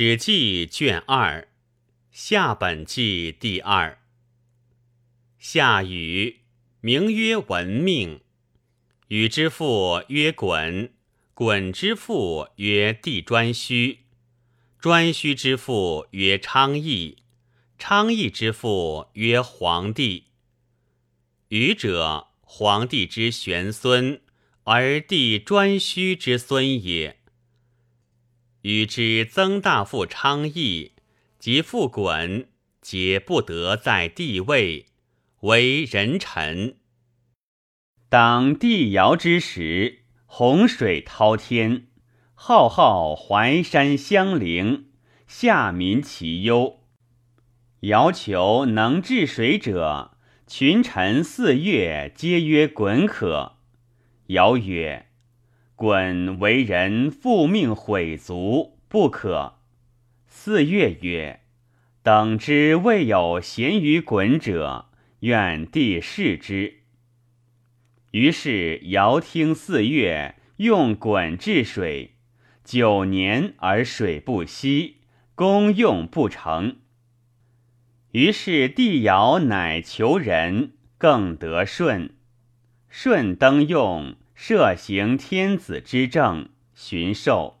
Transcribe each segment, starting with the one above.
史记卷二，夏本纪第二。夏禹，名曰文命。禹之父曰鲧，鲧之父曰帝颛顼，颛顼之父曰昌邑，昌邑之父曰黄帝。禹者，黄帝之玄孙，而帝颛顼之孙也。与之曾大父昌邑及复鲧，皆不得在帝位，为人臣。当帝尧之时，洪水滔天，浩浩淮山相邻，下民其忧。尧求能治水者，群臣四月皆曰鲧可。尧曰。鲧为人复命毁族，不可。四月曰：“等之未有贤于鲧者，愿帝视之。”于是尧听四月用鲧治水，九年而水不息，功用不成。于是帝尧乃求人，更得舜。舜登用。设行天子之政，巡狩，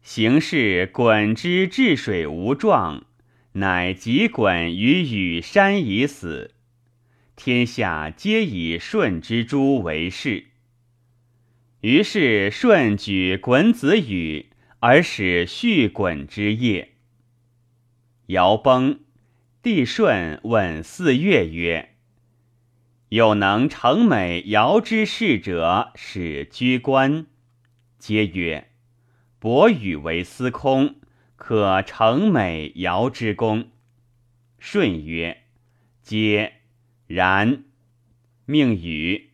行事鲧之治水无状，乃及鲧于羽山以死。天下皆以舜之诛为事。于是舜举鲧子羽，而使续鲧之业。尧崩，帝舜问四月曰。有能成美尧之事者，使居官。皆曰：“伯禹为司空，可成美尧之功。”舜曰：“皆然。”命禹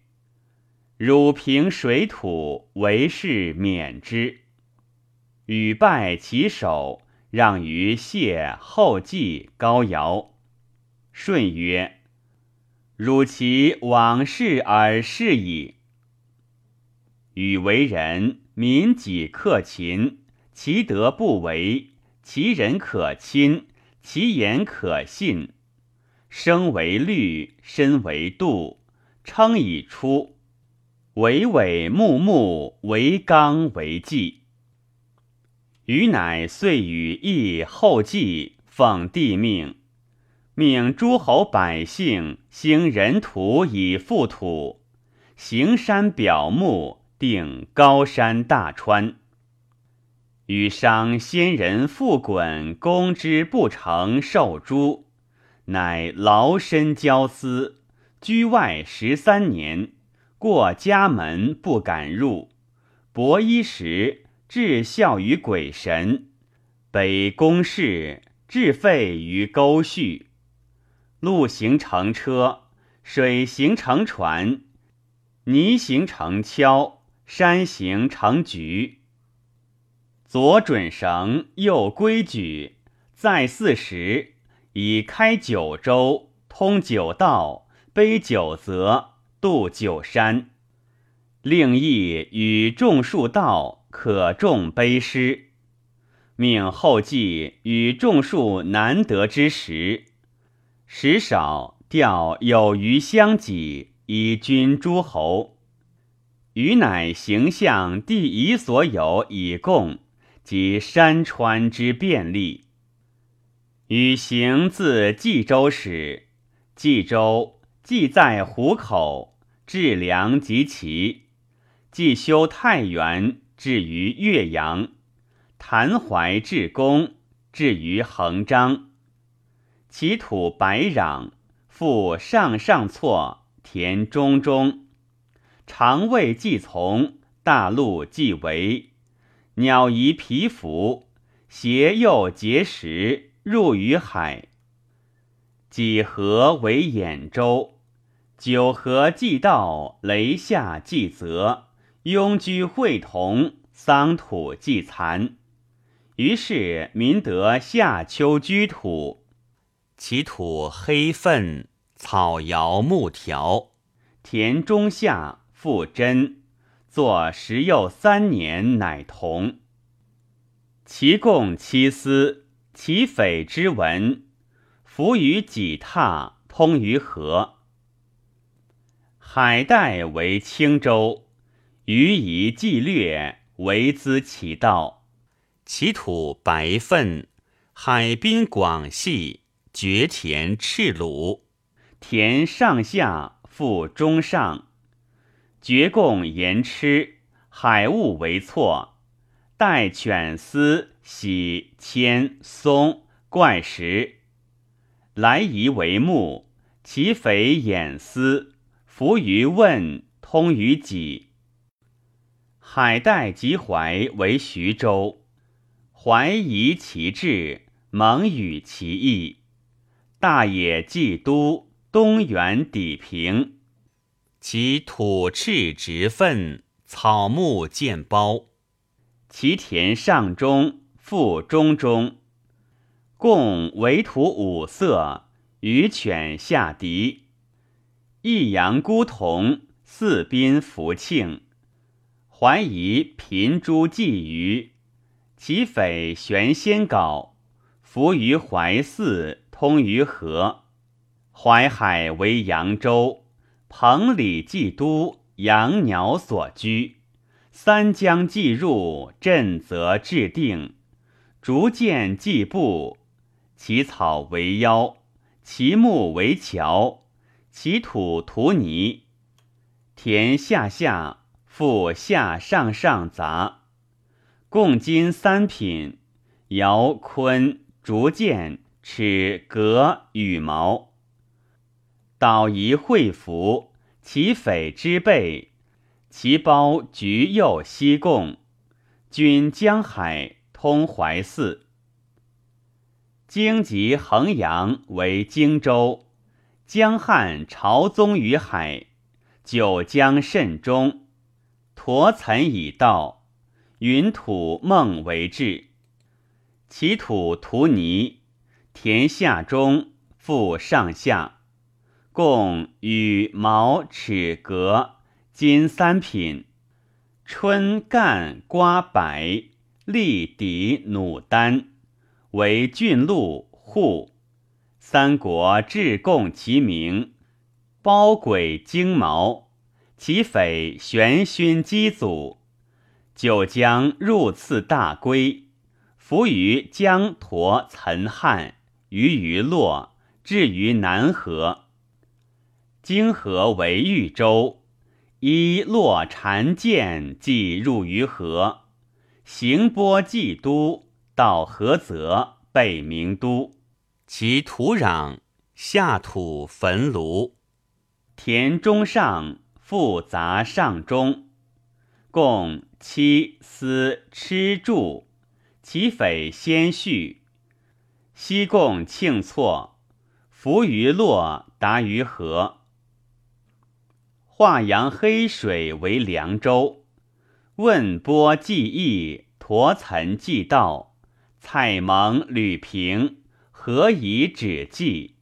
汝平水土，为事免之。禹拜其首，让于谢后继高尧。舜曰。汝其往事而是矣。与为人民己克勤，其德不为，其人可亲，其言可信。生为律，身为度，称以出。惟惟穆穆，为纲为纪。禹乃遂与义后继，奉帝命。命诸侯百姓兴人土以覆土，行山表木，定高山大川。禹商先人复鲧攻之不成，受诛，乃劳身交思，居外十三年，过家门不敢入，薄衣食，至孝于鬼神，北宫室，至废于沟绪。陆行乘车，水行乘船，泥行乘橇，山行乘局。左准绳，右规矩，在四时，以开九州，通九道，背九泽，渡九山。令义与种树道，可种碑师。命后继与种树难得之时。时少，调有余相己，以君诸侯。余乃形象地夷所有以供，及山川之便利。禹行自冀州始，冀州既在湖口，治梁及齐；既修太原，至于岳阳；谭淮至公，至于衡章。其土白壤，复上上错，田中中，肠胃既从，大陆既为，鸟夷皮服，邪又结实，入于海。几何为兖州，九河既道，雷下既泽，庸居会同，桑土既残，于是民得夏秋居土。其土黑粪，草摇木条，田中下复真，作时又三年，乃同。其共七司，其匪之文，伏于己榻，通于河。海带为青州，余夷既略，为资其道。其土白粪，海滨广细，绝田赤鲁，田上下复中上，绝贡言吃，海物为错。待犬丝喜铅松怪石，来夷为木，其肥眼丝，浮于问，通于己。海带及淮为徐州。怀夷其志，蒙与其意。大野既都，东原底平。其土赤直分，草木见苞。其田上中，复中中。共为土五色，鱼犬下敌。益阳孤同，四宾福庆。怀疑贫诸鲫鱼。其匪玄仙镐，伏于怀寺，通于河。淮海为扬州，彭蠡既都，养鸟所居。三江既入，震则至定。竹剑既布，其草为腰，其木为桥，其土涂泥。田下下，复下上上杂。共金三品，尧坤竹剑齿革羽毛，导仪会服，其匪之辈，其包橘右西贡，均江海通淮泗。荆及衡阳为荆州，江汉朝宗于海，九江甚中，驼岑以道。云土孟为治，其土涂泥，田下中，复上下，共羽毛齿革金三品。春干瓜白，立底弩丹，为郡路户。三国至贡其名，包鬼精毛，其匪玄勋机祖。九江入次大归，伏于江沱岑汉，于于洛，至于南河。泾河为豫州，依洛缠剑，即入于河。行波济都，到河泽，备名都。其土壤下土坟庐，田中上，复杂上中。共七司吃住，其匪先序。西贡庆错，浮于洛，达于河。华阳黑水为凉州，问波既易，驼岑既道，蔡蒙吕平，何以止迹？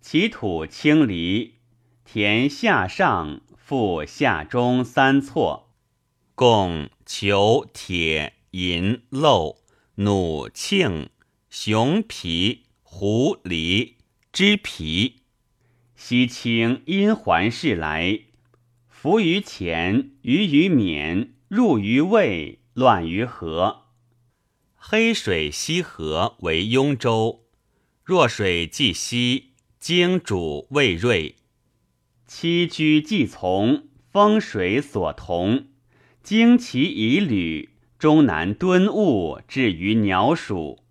其土清离，田下上，复下中三错。共求、铁、银、漏、弩、磬、熊皮、狐狸、脂皮。西清因环氏来，伏于前，于于冕，入于渭，乱于河。黑水西河为雍州，弱水既西，经主未锐。栖居既从，风水所同。经其以旅，终南敦物，至于鸟属。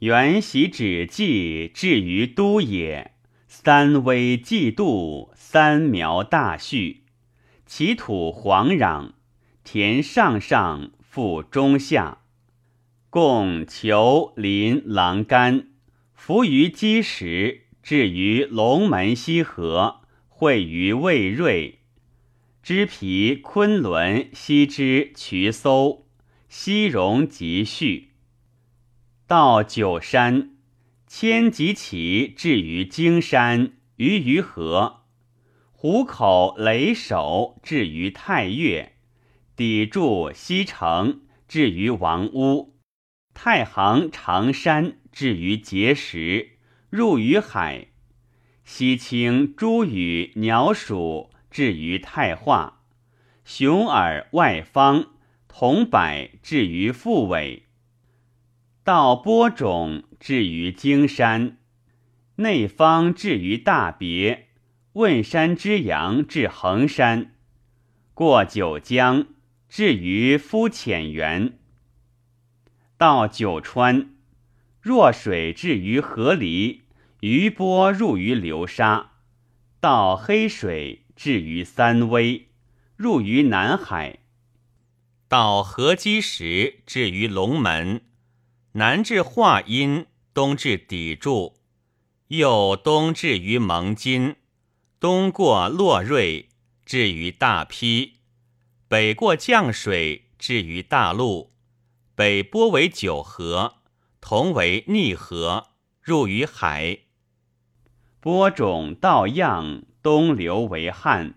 原习止迹，至于都也。三危既度，三苗大序。其土黄壤，田上上，覆中下。共裘林琅干，伏于积石，至于龙门西河，会于渭瑞。知皮昆仑西之渠搜，西戎即续。到九山，迁及其至于荆山，于于河。虎口雷首至于太岳，砥柱西城至于王屋。太行长山至于碣石，入于海；西清诸羽鸟鼠至于太化，雄耳外方，铜柏至于复尾。到播种至于荆山，内方至于大别，问山之阳至衡山，过九江至于夫浅源。到九川，弱水至于河狸，余波入于流沙；到黑水至于三危，入于南海；到河基石至于龙门，南至华阴，东至砥柱，又东至于蒙津，东过洛瑞，至于大邳，北过降水，至于大陆。北波为九河，同为逆河，入于海。播种到漾，东流为汉，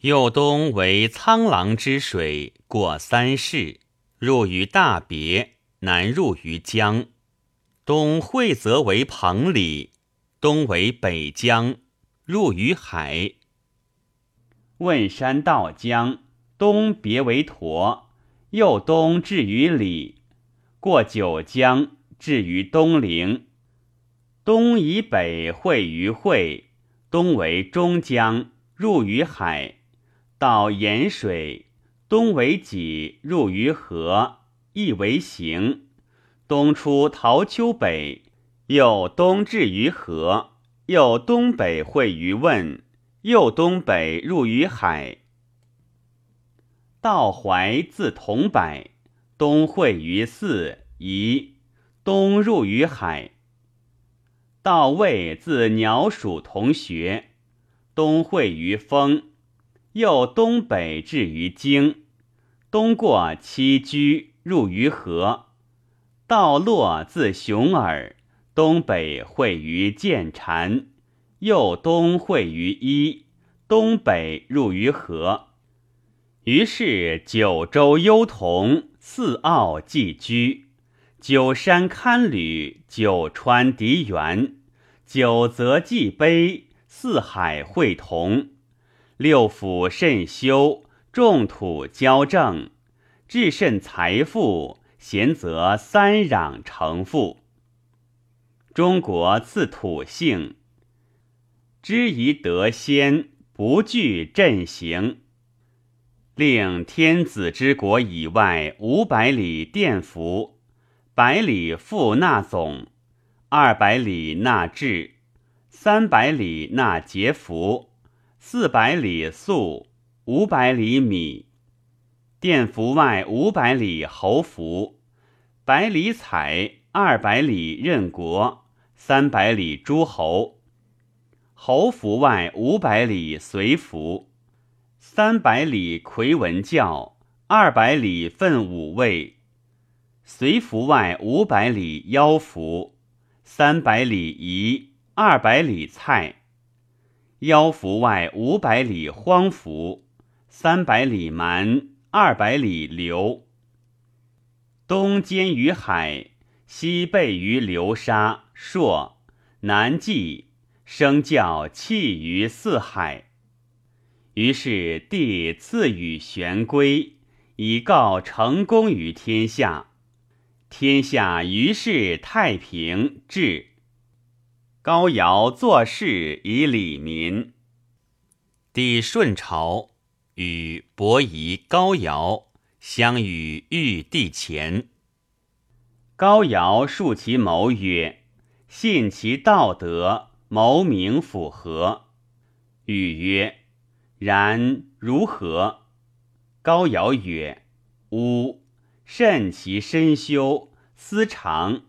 右东为苍狼之水，过三世，入于大别，南入于江。东会泽为彭蠡，东为北江，入于海。问山到江，东别为沱。右东至于里，过九江至于东陵，东以北汇于会，东为中江，入于海，到盐水，东为己，入于河，亦为行。东出桃丘北，又东至于河，又东北会于汶，又东北入于海。道淮自桐柏，东会于泗宜，东入于海。道魏自鸟属同穴，东会于丰，又东北至于荆，东过七居，入于河。道洛自熊耳，东北汇于建禅，右东汇于伊，东北入于河。于是九州幽同，四奥寄居，九山堪旅，九川敌援，九泽济碑，四海会同，六府甚修，众土交正，至甚财富，贤则三壤成富。中国自土性，知宜得先，不惧阵行。令天子之国以外五百里殿服，百里复纳总，二百里纳制，三百里纳节服，四百里粟，五百里米。殿服外五百里侯服，百里采，二百里任国，三百里诸侯。侯服外五百里随服。三百里魁文教，二百里奋武卫，随服外五百里妖服，三百里夷，二百里蔡。妖服外五百里荒服，三百里蛮，二百里流。东兼于海，西背于流沙，朔，南纪，生教气于四海。于是帝赐予玄龟，以告成功于天下。天下于是太平治。高尧作事以礼民。帝舜朝与伯夷、高尧相与玉帝前。高尧述其谋曰：“信其道德，谋名符合。”禹曰。然如何？高尧曰：“吾慎其身修，思长，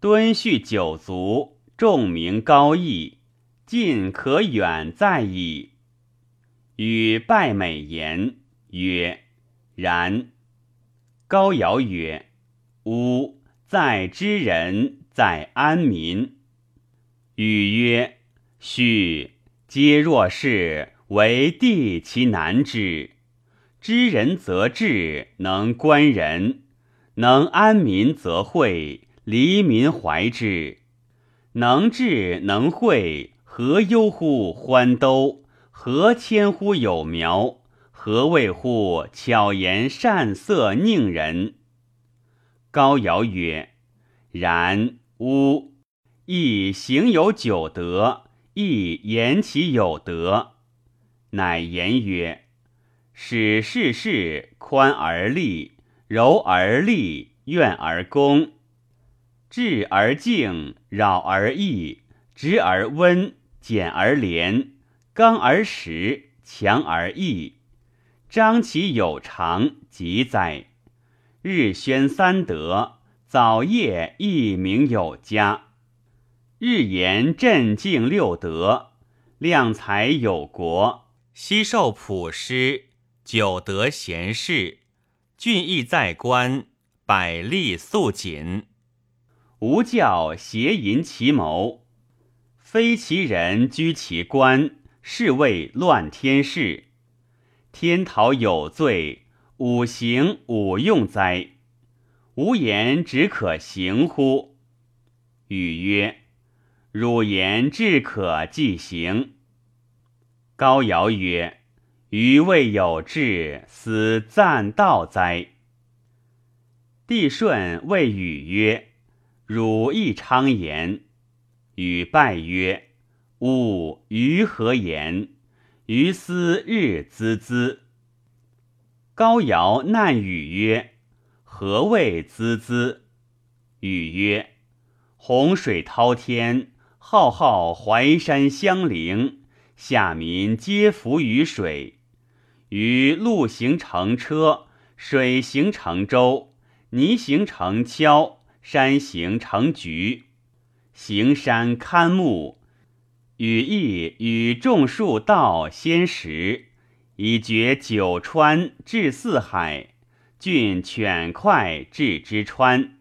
敦恤九族，众明高义，近可远在矣。”与拜美言曰：“然。”高尧曰：“吾在知人，在安民。”禹曰：“须皆若是。”为地其难之，知人则治，能观人；能安民则惠，黎民怀之。能治能惠，何忧乎欢兜？何千乎有苗？何谓乎巧言善色佞人？高尧曰：“然吾亦行有九德，亦言其有德。”乃言曰：“使事事宽而利，柔而利，怨而恭，智而敬，扰而易，直而温，简而廉，刚而实，强而义。张其有常，吉哉！日宣三德，早夜一名有加。日言镇静六德，量才有国。昔受普师，九德贤士，俊逸在官，百利肃谨。吾教邪淫其谋，非其人居其官，是谓乱天事。天讨有罪，五行五用哉？吾言只可行乎？语曰：汝言至可即行。高尧曰：余未有志，斯赞道哉？帝舜谓禹曰：汝亦昌言。禹拜曰：吾于何言？于斯日孜孜。高尧难禹曰：“何谓孜孜？”禹曰：“洪水滔天，浩浩淮山相邻，下民皆浮于水。于陆行成车，水行成舟，泥行成橇，山行成局。行山堪木。”羽翼与众树道先时，以绝九川至四海，郡犬快至之川。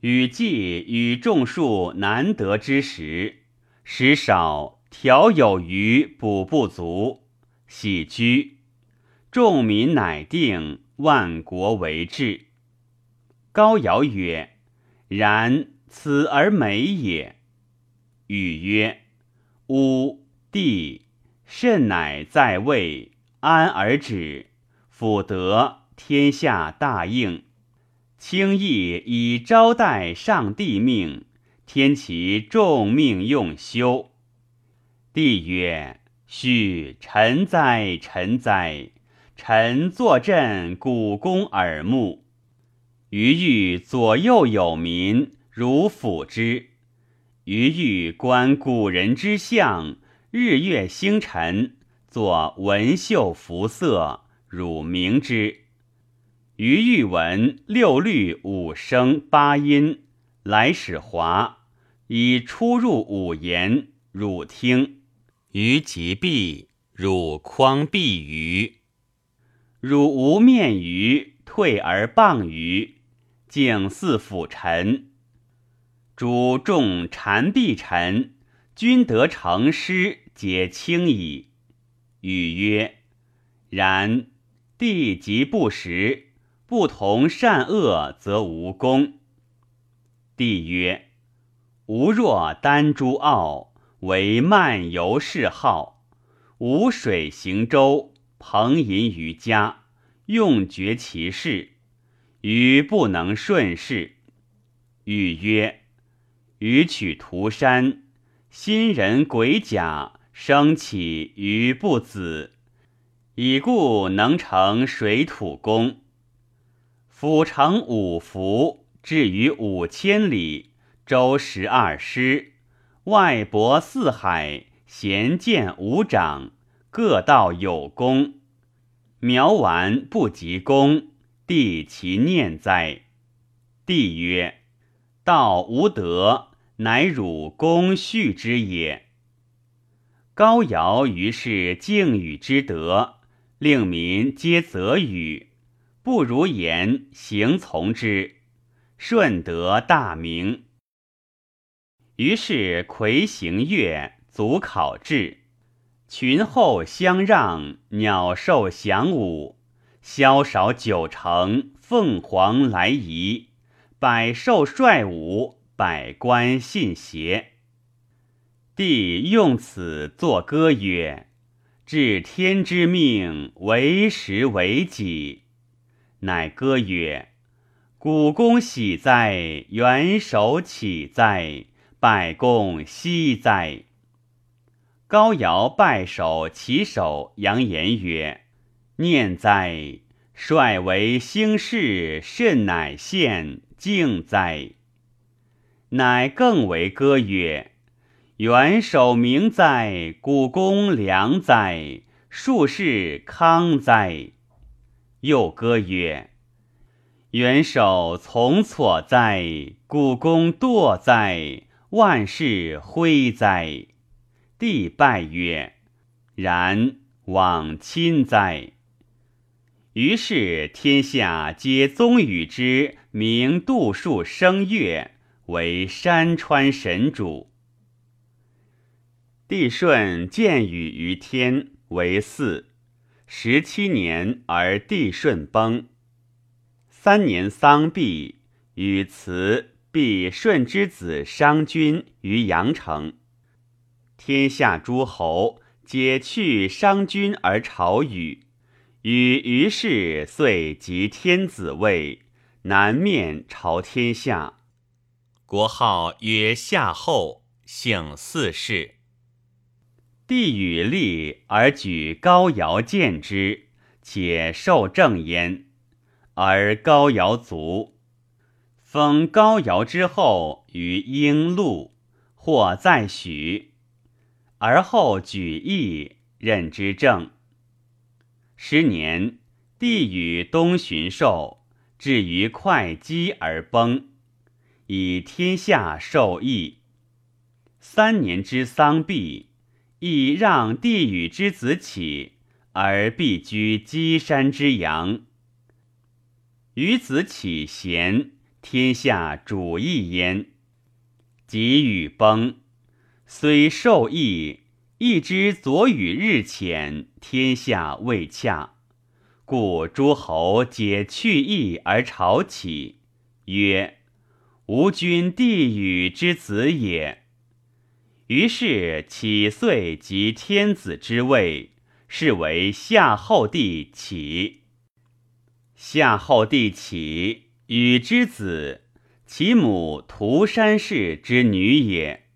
雨季与众树难得之时，时少调有余，补不足，喜居。众民乃定，万国为治。高尧曰：“然，此而美也。”禹曰。吾帝甚乃在位，安而止，辅德天下大应。轻易以招待上帝命，天其众命用修。帝曰：须臣哉，臣哉！臣坐镇古公耳目，余欲左右有民，如辅之。余欲观古人之相，日月星辰，作文绣服色，汝明之。余欲闻六律五声八音，来使华，以出入五言，汝听。余即毕，汝匡必于。汝无面于，退而傍于，敬祀辅臣。主众谗必臣，君得成师，皆轻矣。禹曰：“然，地即不实，不同善恶，则无功。”帝曰：“吾若丹朱傲，为漫游嗜好，无水行舟，朋淫于家，用绝其事，余不能顺事。”禹曰。予取涂山，新人鬼甲生起于不子，以故能成水土功。府城五福，至于五千里，周十二师，外博四海，贤见五长，各道有功。苗完不及功，帝其念哉？帝曰：道无德。乃汝公序之也。高尧于是敬禹之德，令民皆则禹，不如言，行从之，顺得大名。于是魁行乐，足考制，群后相让，鸟兽翔舞，萧少九成，凤凰来仪，百兽率舞，百官信邪。帝用此作歌曰：“至天之命，为时为己。”乃歌曰：“古公喜哉，元首启哉，百公熙哉。”高尧拜首其首，扬言曰。念哉！率为兴事，甚乃献敬哉！乃更为歌曰：“元首明哉，古公良哉，术士康哉！”又歌曰：“元首从错哉，古公惰哉，万事恢哉！”帝拜曰：“然，往亲哉！”于是天下皆宗与之名度数声乐，为山川神主。帝舜见禹于天，为嗣。十七年而帝舜崩。三年丧毕，禹辞必舜之子商君于阳城。天下诸侯皆去商君而朝禹。禹于是遂即天子位，南面朝天下。国号曰夏后，姓四世。帝禹立而举高尧见之，且受正焉。而高尧卒，封高尧之后于英禄，或在许。而后举义，任之政。十年，帝与东巡狩，至于会稽而崩，以天下受益。三年之丧毕，亦让帝与之子启，而必居稽山之阳。与子启贤，天下主义焉。及禹崩，虽受益。亦之左与日浅，天下未洽，故诸侯皆去义而朝起，曰：“吾君帝禹之子也。”于是启遂即天子之位，是为夏后帝启。夏后帝启，禹之子，其母涂山氏之女也。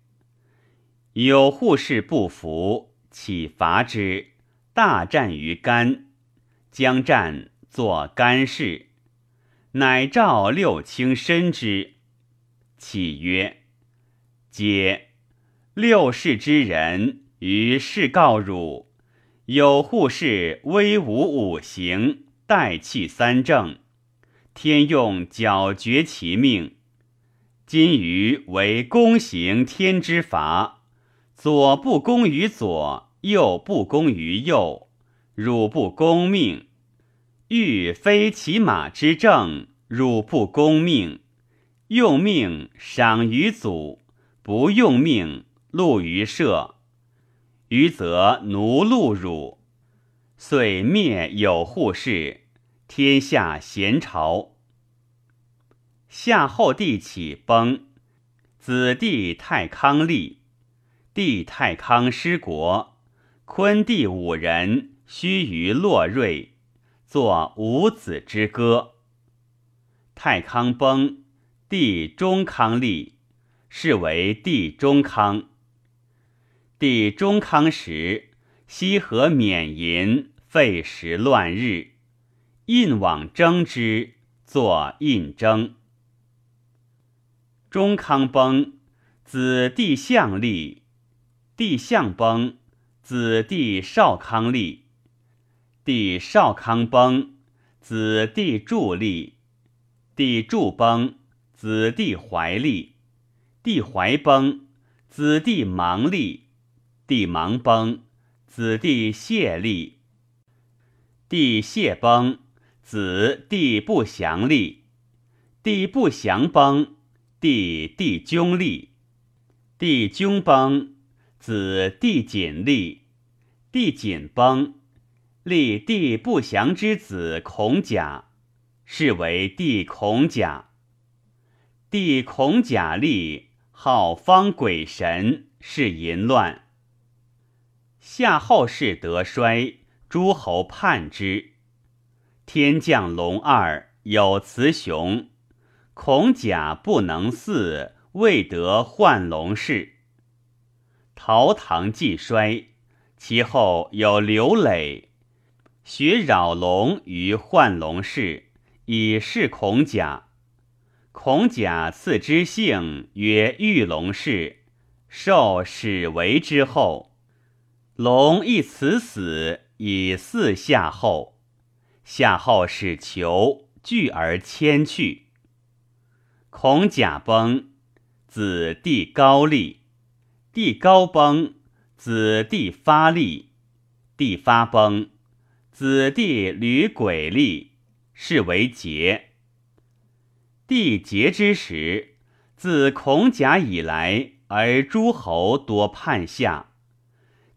有护士不服，起伐之，大战于干。将战，作干氏，乃召六卿申之。启曰：“皆六世之人，于是告汝：有护士威武五行，代气三正，天用绞绝其命。今于为公行天之法。”左不公于左，右不公于右，汝不公命；欲非其马之政，汝不公命。用命赏于祖，不用命戮于社。余则奴戮汝，遂灭有扈氏，天下咸朝。夏后帝起崩，子弟太康立。帝太康失国，昆帝五人须于洛瑞，作五子之歌。太康崩，帝中康立，是为帝中康。帝中康时，西河免淫，废时乱日，印往征之，作印征。中康崩，子弟相立。帝相崩，子弟少康立；帝少康崩，子弟助立；帝助崩，子弟怀立；弟怀崩，子弟忙立；弟忙崩，子弟谢立；弟谢崩，子弟不祥立；弟不祥崩，弟弟君立；弟君崩。子弟谨立，弟谨崩，立弟不祥之子孔甲，是为帝孔甲。帝孔甲立，号方鬼神，是淫乱。夏后氏得衰，诸侯叛之。天降龙二，有雌雄。孔甲不能嗣，未得换龙氏。陶唐既衰，其后有刘磊。学扰龙于幻龙氏，以示孔甲。孔甲赐之姓曰玉龙氏，受始为之后。龙亦辞死，以祀夏后。夏后使求聚而迁去。孔甲崩，子弟高立；弟高崩，子弟发立；弟发崩。子弟履鬼立，是为节。帝节之时，自孔甲以来，而诸侯多叛夏。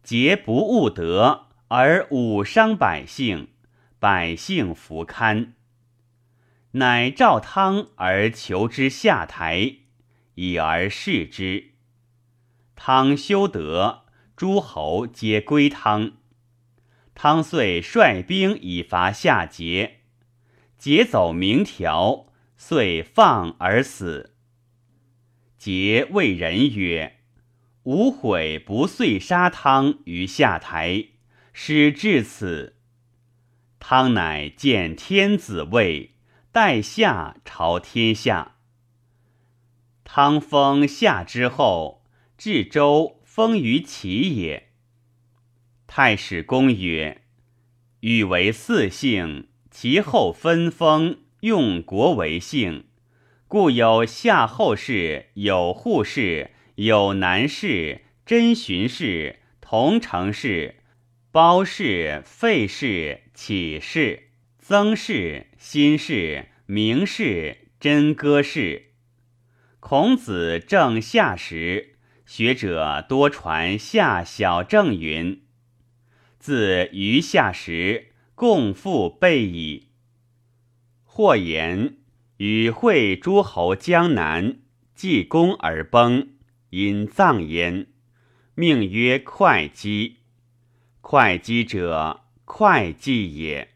节不务德，而武伤百姓，百姓弗堪。乃召汤而求之下台，以而示之。汤修德，诸侯皆归汤。汤遂率兵以伐夏桀，桀走明条，遂放而死。桀谓人曰：“吾悔不遂杀汤于下台，使至此。”汤乃见天子位，待夏朝天下。汤封夏之后，至周，封于齐也。太史公曰：“禹为四姓，其后分封，用国为姓，故有夏后氏、有扈氏、有南氏、真荀氏、同城氏、包氏、费氏、启氏、曾氏、辛氏、明氏、真歌氏。孔子正夏时，学者多传夏小正云。”自余夏时，共父备矣。或言与会诸侯江南，济公而崩，因葬焉，命曰会稽。会稽者，会稽也。